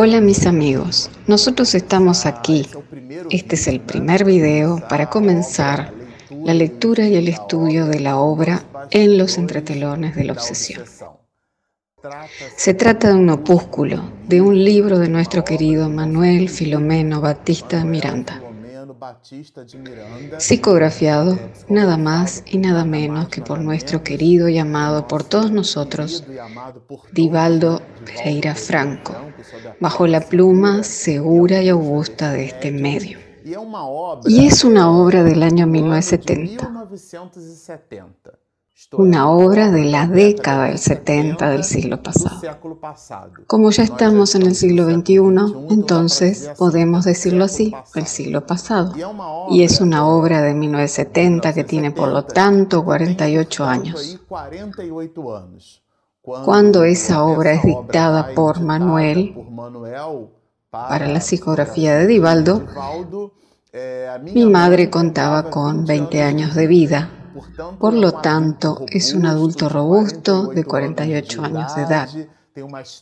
Hola mis amigos, nosotros estamos aquí. Este es el primer video para comenzar la lectura y el estudio de la obra En los entretelones de la obsesión. Se trata de un opúsculo, de un libro de nuestro querido Manuel Filomeno Batista Miranda psicografiado nada más y nada menos que por nuestro querido y amado por todos nosotros, Divaldo Pereira Franco, bajo la pluma segura y augusta de este medio. Y es una obra del año 1970 una obra de la década del 70 del siglo pasado. Como ya estamos en el siglo XXI, entonces podemos decirlo así, el siglo pasado. Y es una obra de 1970 que tiene por lo tanto 48 años. Cuando esa obra es dictada por Manuel para la psicografía de Divaldo, mi madre contaba con 20 años de vida por lo tanto, es un adulto robusto de 48 años de edad.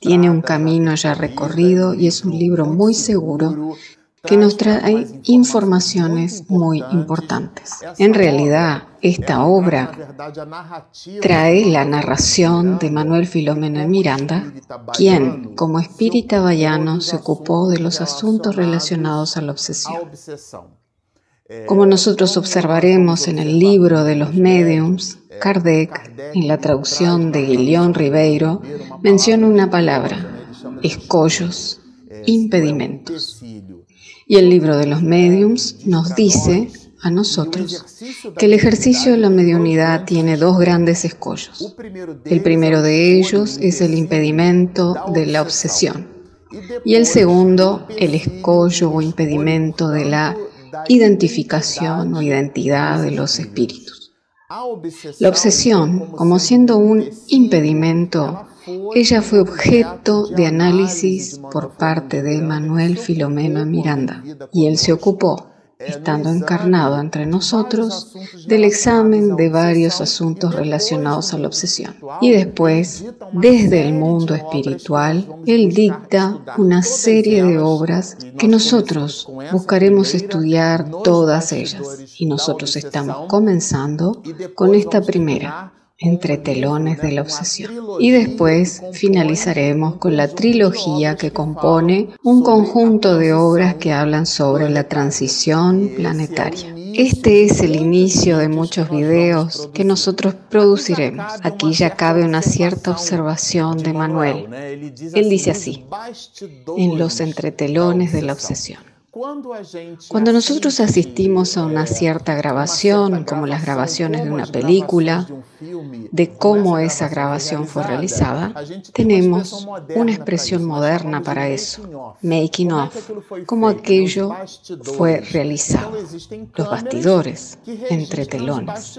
Tiene un camino ya recorrido y es un libro muy seguro que nos trae informaciones muy importantes. En realidad, esta obra trae la narración de Manuel Filomeno Miranda, quien, como espírita vallano, se ocupó de los asuntos relacionados a la obsesión. Como nosotros observaremos en el libro de los mediums, Kardec, en la traducción de Guillón Ribeiro, menciona una palabra, escollos, impedimentos. Y el libro de los mediums nos dice a nosotros que el ejercicio de la mediunidad tiene dos grandes escollos. El primero de ellos es el impedimento de la obsesión y el segundo el escollo o impedimento de la identificación o identidad de los espíritus. La obsesión, como siendo un impedimento, ella fue objeto de análisis por parte de Manuel Filomeno Miranda y él se ocupó estando encarnado entre nosotros, del examen de varios asuntos relacionados a la obsesión. Y después, desde el mundo espiritual, Él dicta una serie de obras que nosotros buscaremos estudiar todas ellas. Y nosotros estamos comenzando con esta primera entre telones de la obsesión. Y después finalizaremos con la trilogía que compone un conjunto de obras que hablan sobre la transición planetaria. Este es el inicio de muchos videos que nosotros produciremos. Aquí ya cabe una cierta observación de Manuel. Él dice así, en los entretelones de la obsesión. Cuando nosotros asistimos a una cierta grabación, como las grabaciones de una película, de cómo esa grabación fue realizada, tenemos una expresión moderna para eso, making of, como aquello fue realizado, los bastidores, entre telones.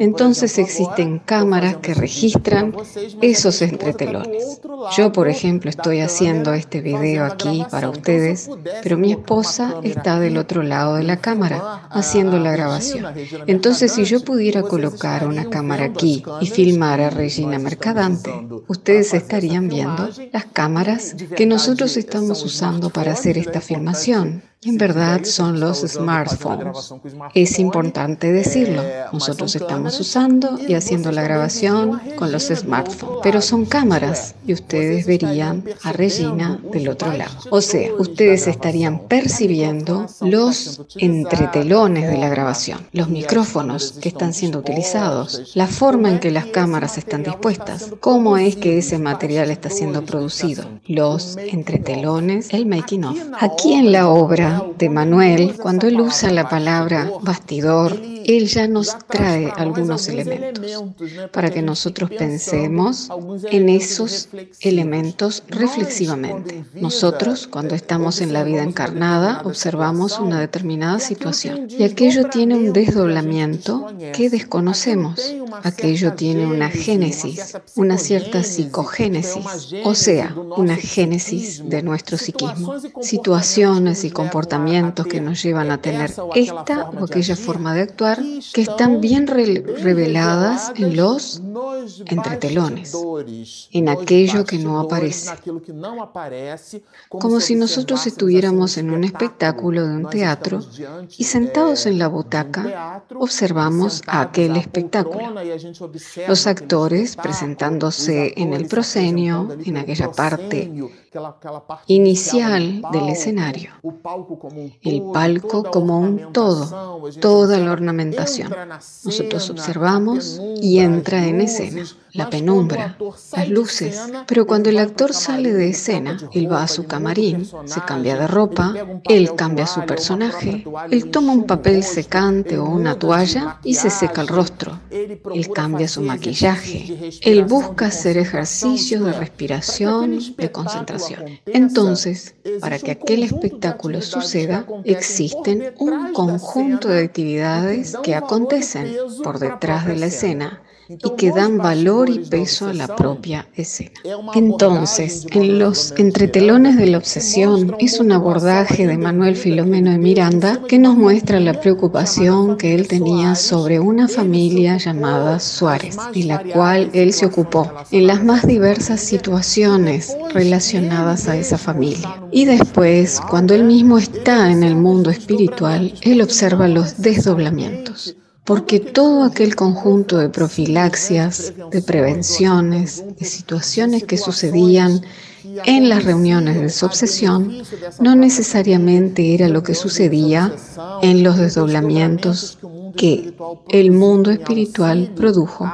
Entonces existen cámaras que registran esos entretelones. Yo, por ejemplo, estoy haciendo este video aquí para ustedes, pero mi esposa está del otro lado de la cámara haciendo la grabación. Entonces, si yo pudiera colocar una cámara aquí y filmar a Regina Mercadante, ustedes estarían viendo las cámaras que nosotros estamos usando para hacer esta filmación en verdad son los smartphones. Es importante decirlo. Nosotros estamos usando y haciendo la grabación con los smartphones, pero son cámaras y ustedes verían a Regina del otro lado. O sea, ustedes estarían percibiendo los entretelones de la grabación, los micrófonos que están siendo utilizados, la forma en que las cámaras están dispuestas, cómo es que ese material está siendo producido, los entretelones, el making of. Aquí en la obra de Manuel, cuando él usa la palabra bastidor, él ya nos trae algunos elementos para que nosotros pensemos en esos elementos reflexivamente. Nosotros, cuando estamos en la vida encarnada, observamos una determinada situación. y aquello tiene un desdoblamiento que desconocemos. Aquello tiene una génesis, una cierta psicogénesis, o sea, una génesis de nuestro psiquismo, situaciones y comportamientos comportamientos que nos llevan a tener esta o aquella forma de actuar que están bien reveladas en los entretelones, en aquello que no aparece. Como si nosotros estuviéramos en un espectáculo de un teatro y sentados en la butaca observamos aquel espectáculo. Los actores presentándose en el proscenio, en aquella parte inicial del escenario, el palco como un todo, toda la ornamentación. Nosotros observamos y entra en escena la penumbra, las luces, pero cuando el actor sale de escena, él va a su camarín, se cambia de ropa, él cambia su personaje, él toma un papel secante o una toalla y se seca el rostro, él cambia su maquillaje, él busca hacer ejercicios de respiración, de concentración. Entonces, para que aquel espectáculo suceda, existen un conjunto de actividades que acontecen por detrás de la escena y que dan valor y peso a la propia escena. Entonces, en los entretelones de la obsesión es un abordaje de Manuel Filomeno de Miranda que nos muestra la preocupación que él tenía sobre una familia llamada Suárez, de la cual él se ocupó en las más diversas situaciones relacionadas a esa familia. Y después, cuando él mismo está en el mundo espiritual, él observa los desdoblamientos porque todo aquel conjunto de profilaxias, de prevenciones, de situaciones que sucedían en las reuniones de su obsesión no necesariamente era lo que sucedía en los desdoblamientos que el mundo espiritual produjo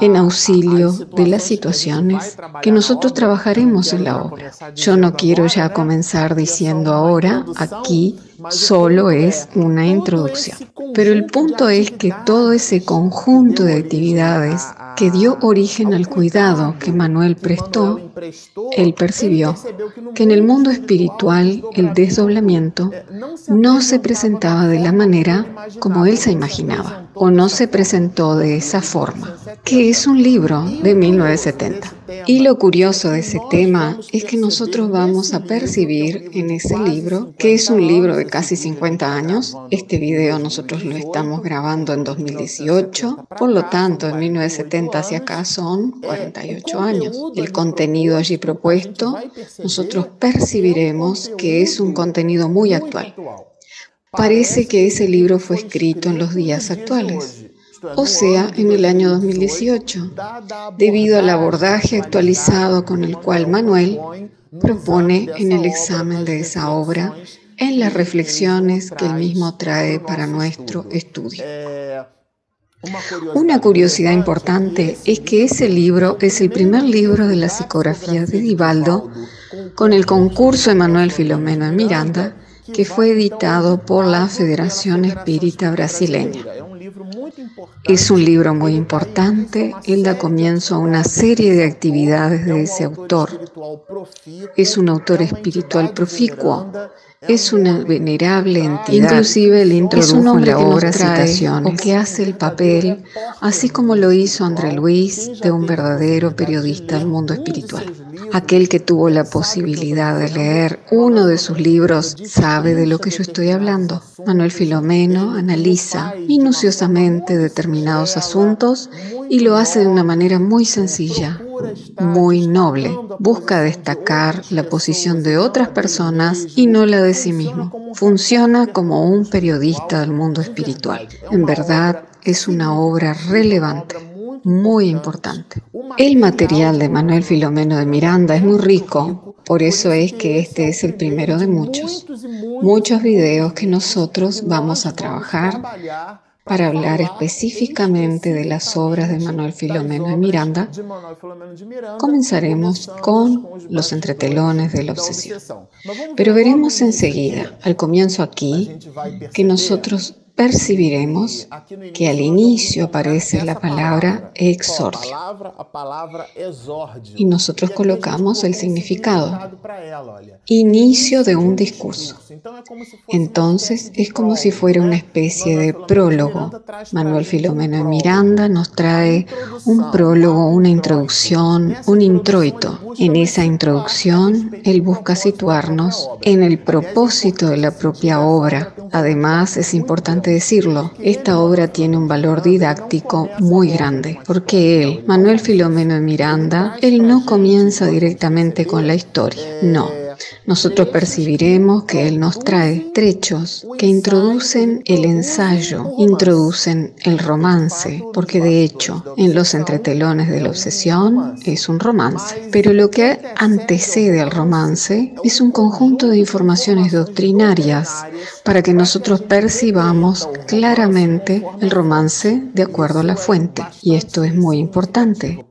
en auxilio de las situaciones que nosotros trabajaremos en la obra. Yo no quiero ya comenzar diciendo ahora, aquí solo es una introducción. Pero el punto es que todo ese conjunto de actividades que dio origen al cuidado que Manuel prestó, él percibió que en el mundo espiritual el desdoblamiento no se presentaba de la manera como él se imaginaba o no se presentó de esa forma, que es un libro de 1970. Y lo curioso de ese tema es que nosotros vamos a percibir en ese libro, que es un libro de casi 50 años, este video nosotros lo estamos grabando en 2018, por lo tanto en 1970 hacia acá son 48 años. El contenido allí propuesto, nosotros percibiremos que es un contenido muy actual. Parece que ese libro fue escrito en los días actuales, o sea, en el año 2018, debido al abordaje actualizado con el cual Manuel propone en el examen de esa obra en las reflexiones que él mismo trae para nuestro estudio. Una curiosidad importante es que ese libro es el primer libro de la psicografía de Divaldo con el concurso Emanuel Filomeno de Miranda que fue editado por la Federación Espírita Brasileña. Es un libro muy importante, él da comienzo a una serie de actividades de ese autor. Es un autor espiritual proficuo, es una venerable entidad. Inclusive el introdujo es un en la obra citaciones. O que hace el papel, así como lo hizo André Luis, de un verdadero periodista del mundo espiritual. Aquel que tuvo la posibilidad de leer uno de sus libros sabe de lo que yo estoy hablando. Manuel Filomeno analiza minuciosamente determinados asuntos y lo hace de una manera muy sencilla, muy noble. Busca destacar la posición de otras personas y no la de sí mismo. Funciona como un periodista del mundo espiritual. En verdad, es una obra relevante, muy importante. El material de Manuel Filomeno de Miranda es muy rico, por eso es que este es el primero de muchos. Muchos videos que nosotros vamos a trabajar para hablar específicamente de las obras de Manuel Filomeno de Miranda, comenzaremos con los entretelones de la obsesión. Pero veremos enseguida, al comienzo aquí, que nosotros percibiremos que al inicio aparece la palabra exordio y nosotros colocamos el significado, inicio de un discurso. Entonces es como si fuera una especie de prólogo. Manuel Filomeno de Miranda nos trae un prólogo, una introducción, un introito. En esa introducción, él busca situarnos en el propósito de la propia obra. Además, es importante decirlo, esta obra tiene un valor didáctico muy grande, porque él, Manuel Filomeno de Miranda, él no comienza directamente con la historia, no nosotros percibiremos que Él nos trae trechos que introducen el ensayo, introducen el romance, porque de hecho en los entretelones de la obsesión es un romance. Pero lo que antecede al romance es un conjunto de informaciones doctrinarias para que nosotros percibamos claramente el romance de acuerdo a la fuente. Y esto es muy importante,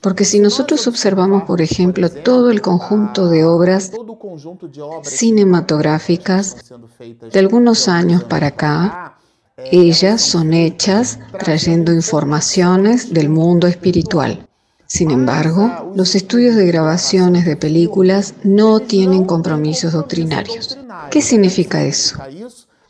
porque si nosotros observamos, por ejemplo, todo el conjunto de obras cinematográficas de algunos años para acá, ellas son hechas trayendo informaciones del mundo espiritual. Sin embargo, los estudios de grabaciones de películas no tienen compromisos doctrinarios. ¿Qué significa eso?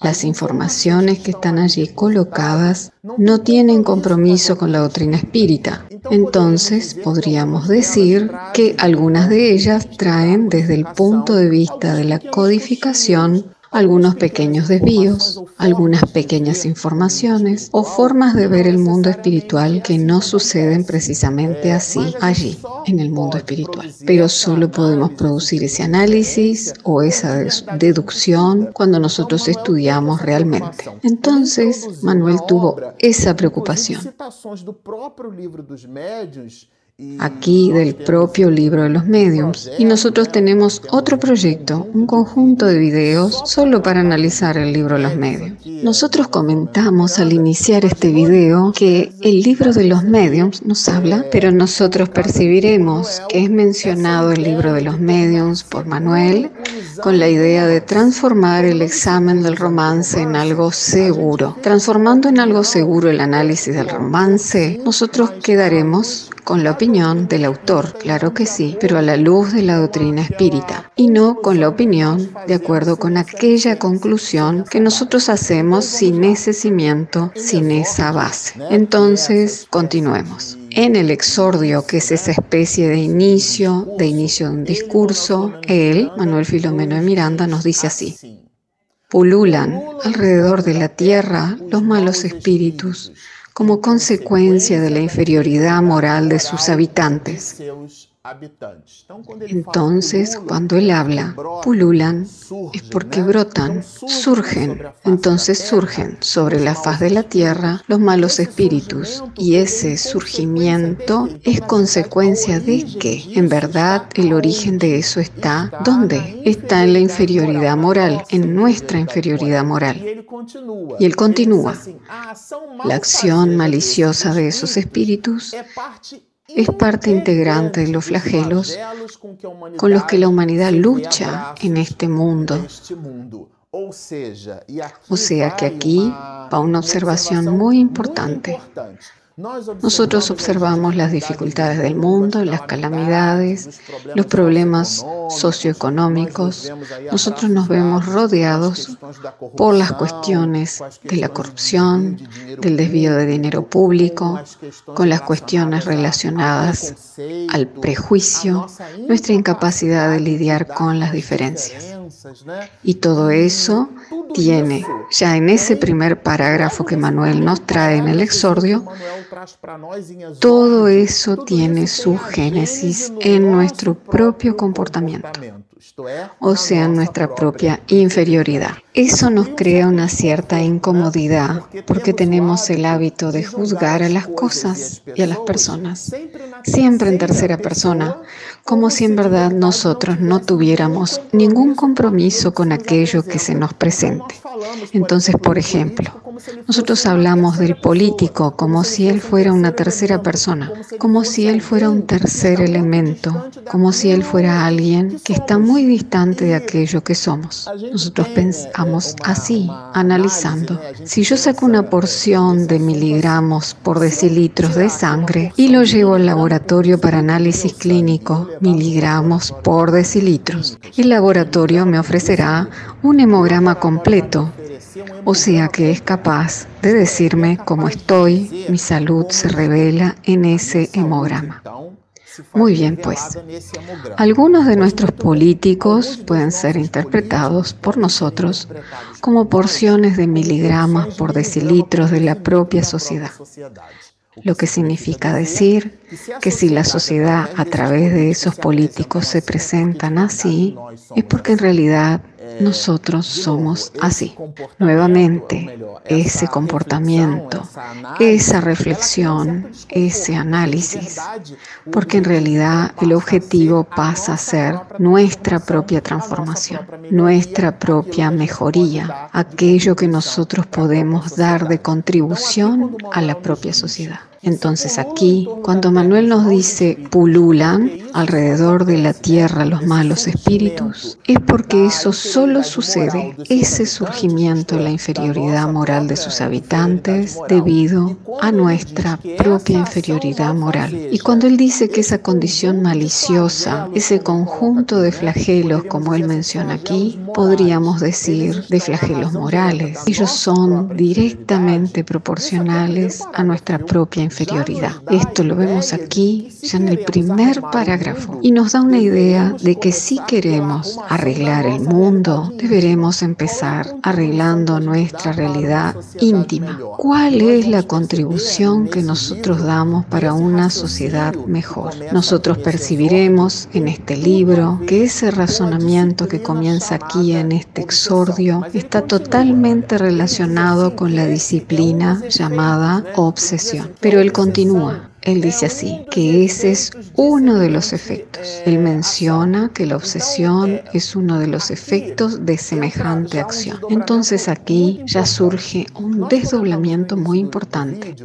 Las informaciones que están allí colocadas no tienen compromiso con la doctrina espírita. Entonces podríamos decir que algunas de ellas traen desde el punto de vista de la codificación algunos pequeños desvíos, algunas pequeñas informaciones o formas de ver el mundo espiritual que no suceden precisamente así allí, en el mundo espiritual. Pero solo podemos producir ese análisis o esa deducción cuando nosotros estudiamos realmente. Entonces, Manuel tuvo esa preocupación aquí del propio libro de los mediums. Y nosotros tenemos otro proyecto, un conjunto de videos solo para analizar el libro de los mediums. Nosotros comentamos al iniciar este video que el libro de los mediums nos habla, pero nosotros percibiremos que es mencionado el libro de los mediums por Manuel con la idea de transformar el examen del romance en algo seguro. Transformando en algo seguro el análisis del romance, nosotros quedaremos con la opinión del autor, claro que sí, pero a la luz de la doctrina espírita, y no con la opinión de acuerdo con aquella conclusión que nosotros hacemos sin ese cimiento, sin esa base. Entonces, continuemos. En el exordio, que es esa especie de inicio, de inicio de un discurso, él, Manuel Filomeno de Miranda, nos dice así. Pululan alrededor de la tierra los malos espíritus como consecuencia de la inferioridad moral de sus habitantes. Entonces, cuando él habla, pululan, es porque brotan, surgen. Entonces surgen sobre la faz de la tierra los malos espíritus. Y ese surgimiento es consecuencia de que, en verdad, el origen de eso está, ¿dónde? Está en la inferioridad moral, en nuestra inferioridad moral. Y él continúa. La acción maliciosa de esos espíritus es parte integrante de los flagelos con los que la humanidad lucha en este mundo. O sea que aquí va una observación muy importante. Nosotros observamos las dificultades del mundo, las calamidades, los problemas socioeconómicos. Nosotros nos vemos rodeados por las cuestiones de la corrupción, del desvío de dinero público, con las cuestiones relacionadas al prejuicio, nuestra incapacidad de lidiar con las diferencias. Y todo eso tiene, ya en ese primer parágrafo que Manuel nos trae en el exordio, todo eso tiene su génesis en nuestro propio comportamiento, o sea, nuestra propia inferioridad. Eso nos crea una cierta incomodidad porque tenemos el hábito de juzgar a las cosas y a las personas, siempre en tercera persona, como si en verdad nosotros no tuviéramos ningún compromiso con aquello que se nos presente. Entonces, por ejemplo, Nosotros hablamos del político como si él fuera una tercera persona, como si él fuera un tercer elemento, como si él fuera alguien que está muy distante de aquello que somos. Nosotros pensamos así, analizando. Si yo saco una porción de miligramos por decilitros de sangre y lo llevo al laboratorio para análisis clínico, miligramos por decilitros, el laboratorio me ofrecerá un hemograma completo o sea que es capaz de decirme cómo estoy, mi salud se revela en ese hemograma. Muy bien, pues. Algunos de nuestros políticos pueden ser interpretados por nosotros como porciones de miligramas por decilitros de la propia sociedad. Lo que significa decir que si la sociedad a través de esos políticos se presentan así, es porque en realidad nosotros somos así. Nuevamente, ese comportamiento, esa reflexión, ese análisis, porque en realidad el objetivo pasa a ser nuestra propia transformación, nuestra propia mejoría, aquello que nosotros podemos dar de contribución a la propia sociedad. Entonces aquí, cuando Manuel nos dice pululan alrededor de la tierra los malos espíritus, es porque eso solo sucede, ese surgimiento de la inferioridad moral de sus habitantes debido a nuestra propia inferioridad moral. Y cuando él dice que esa condición maliciosa, ese conjunto de flagelos, como él menciona aquí, podríamos decir de flagelos morales, ellos son directamente proporcionales a nuestra propia inferioridad esto lo vemos aquí, ya en el primer parágrafo, y nos da una idea de que si queremos arreglar el mundo, deberemos empezar arreglando nuestra realidad íntima. ¿Cuál es la contribución que nosotros damos para una sociedad mejor? Nosotros percibiremos en este libro que ese razonamiento que comienza aquí en este exordio está totalmente relacionado con la disciplina llamada obsesión. Pero él continúa. Él dice así, que ese es uno de los efectos. Él menciona que la obsesión es uno de los efectos de semejante acción. Entonces aquí ya surge un desdoblamiento muy importante.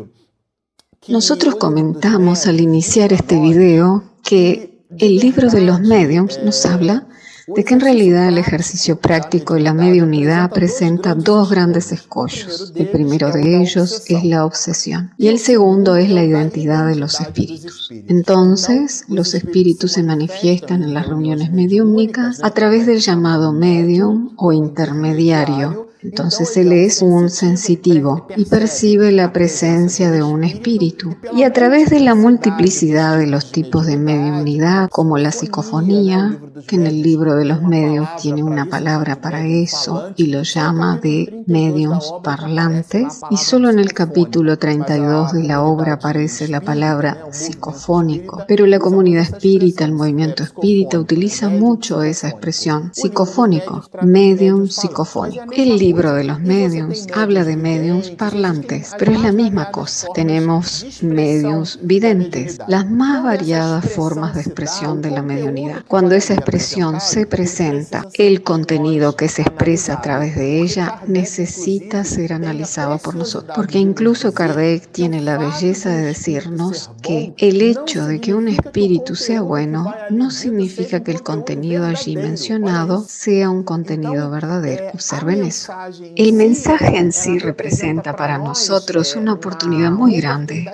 Nosotros comentamos al iniciar este video que el libro de los mediums nos habla de que en realidad el ejercicio práctico de la mediunidad presenta dos grandes escollos. El primero de ellos es la obsesión y el segundo es la identidad de los espíritus. Entonces, los espíritus se manifiestan en las reuniones mediúmnicas a través del llamado medium o intermediario entonces él es un sensitivo y percibe la presencia de un espíritu. Y a través de la multiplicidad de los tipos de mediunidad, como la psicofonía, que en el libro de los medios tiene una palabra para eso y lo llama de mediums parlantes, y solo en el capítulo 32 de la obra aparece la palabra psicofónico. Pero la comunidad espírita, el movimiento espírita, utiliza mucho esa expresión, psicofónico, medium psicofónico. El libro de los mediums habla de mediums parlantes, pero es la misma cosa. Tenemos mediums videntes, las más variadas formas de expresión de la mediunidad. Cuando esa expresión se presenta, el contenido que se expresa a través de ella necesita ser analizado por nosotros, porque incluso Kardec tiene la belleza de decirnos que el hecho de que un espíritu sea bueno no significa que el contenido allí mencionado sea un contenido verdadero. Observen eso. El mensaje en sí representa para nosotros una oportunidad muy grande.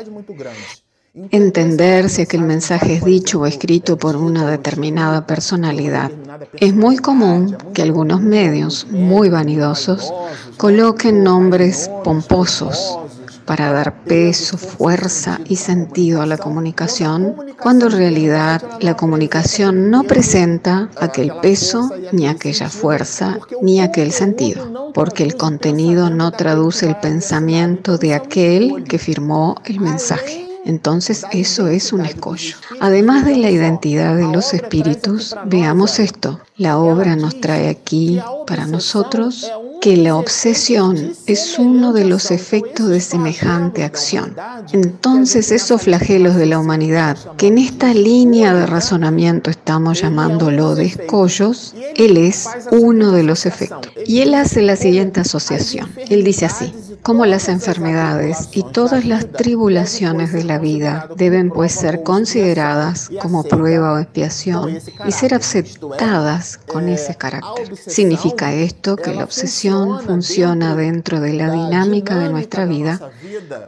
Entender si aquel mensaje es dicho o escrito por una determinada personalidad. Es muy común que algunos medios muy vanidosos coloquen nombres pomposos para dar peso, fuerza y sentido a la comunicación, cuando en realidad la comunicación no presenta aquel peso, ni aquella fuerza, ni aquel sentido, porque el contenido no traduce el pensamiento de aquel que firmó el mensaje. Entonces eso es un escollo. Además de la identidad de los espíritus, veamos esto. La obra nos trae aquí para nosotros que la obsesión es uno de los efectos de semejante acción. Entonces esos flagelos de la humanidad, que en esta línea de razonamiento estamos llamándolo de escollos, él es uno de los efectos. Y él hace la siguiente asociación. Él dice así, como las enfermedades y todas las tribulaciones de la vida deben pues ser consideradas como prueba o expiación y ser aceptadas con ese carácter. Significa esto que la obsesión funciona dentro de la dinámica de nuestra vida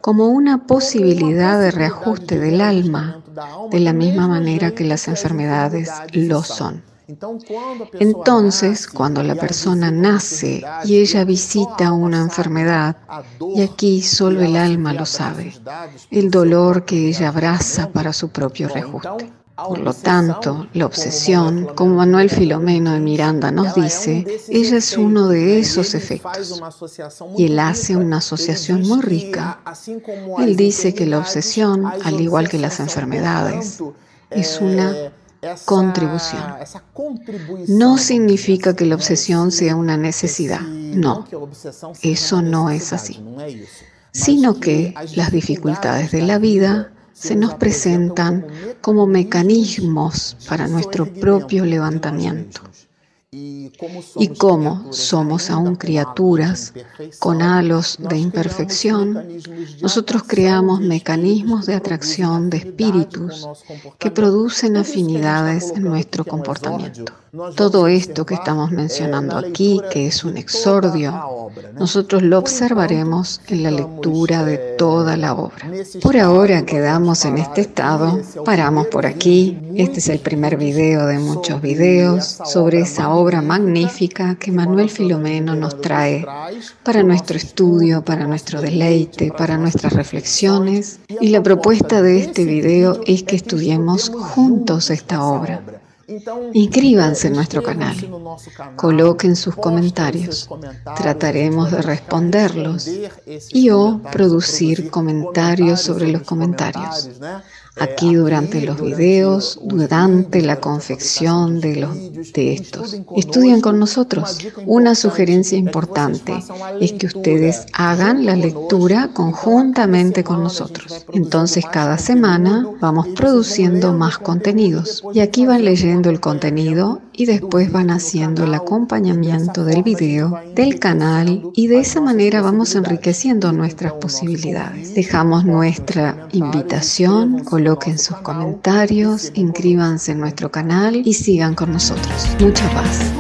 como una posibilidad de reajuste del alma, de la misma manera que las enfermedades lo son. Entonces, cuando la persona nace y ella visita una enfermedad, y aquí solo el alma lo sabe, el dolor que ella abraza para su propio reajuste. Por lo tanto, la obsesión, como Manuel Filomeno de Miranda nos dice, ella es uno de esos efectos. Y él hace una asociación muy rica. Él dice que la obsesión, al igual que las enfermedades, es una contribución. No significa que la obsesión sea una necesidad, no, eso no es así, sino que las dificultades de la vida se nos presentan como mecanismos para nuestro propio levantamiento. Y como somos aún criaturas con halos de imperfección, nosotros creamos mecanismos de atracción de espíritus que producen afinidades en nuestro comportamiento. Todo esto que estamos mencionando aquí, que es un exordio, nosotros lo observaremos en la lectura de toda la obra. Por ahora quedamos en este estado, paramos por aquí. Este es el primer video de muchos videos sobre esa obra magnífica que Manuel Filomeno nos trae para nuestro estudio, para nuestro deleite, para nuestras reflexiones. Y la propuesta de este video es que estudiemos juntos esta obra. Inscríbanse en nuestro canal, coloquen sus comentarios, trataremos de responderlos y o producir comentarios sobre los comentarios aquí durante los videos, durante la confección de, los, de estos. Estudian con nosotros. Una sugerencia importante es que ustedes hagan la lectura conjuntamente con nosotros. Entonces cada semana vamos produciendo más contenidos y aquí van leyendo el contenido y después van haciendo el acompañamiento del video, del canal y de esa manera vamos enriqueciendo nuestras posibilidades. Dejamos nuestra invitación, coloquen sus comentarios, inscríbanse en nuestro canal y sigan con nosotros. Mucha paz.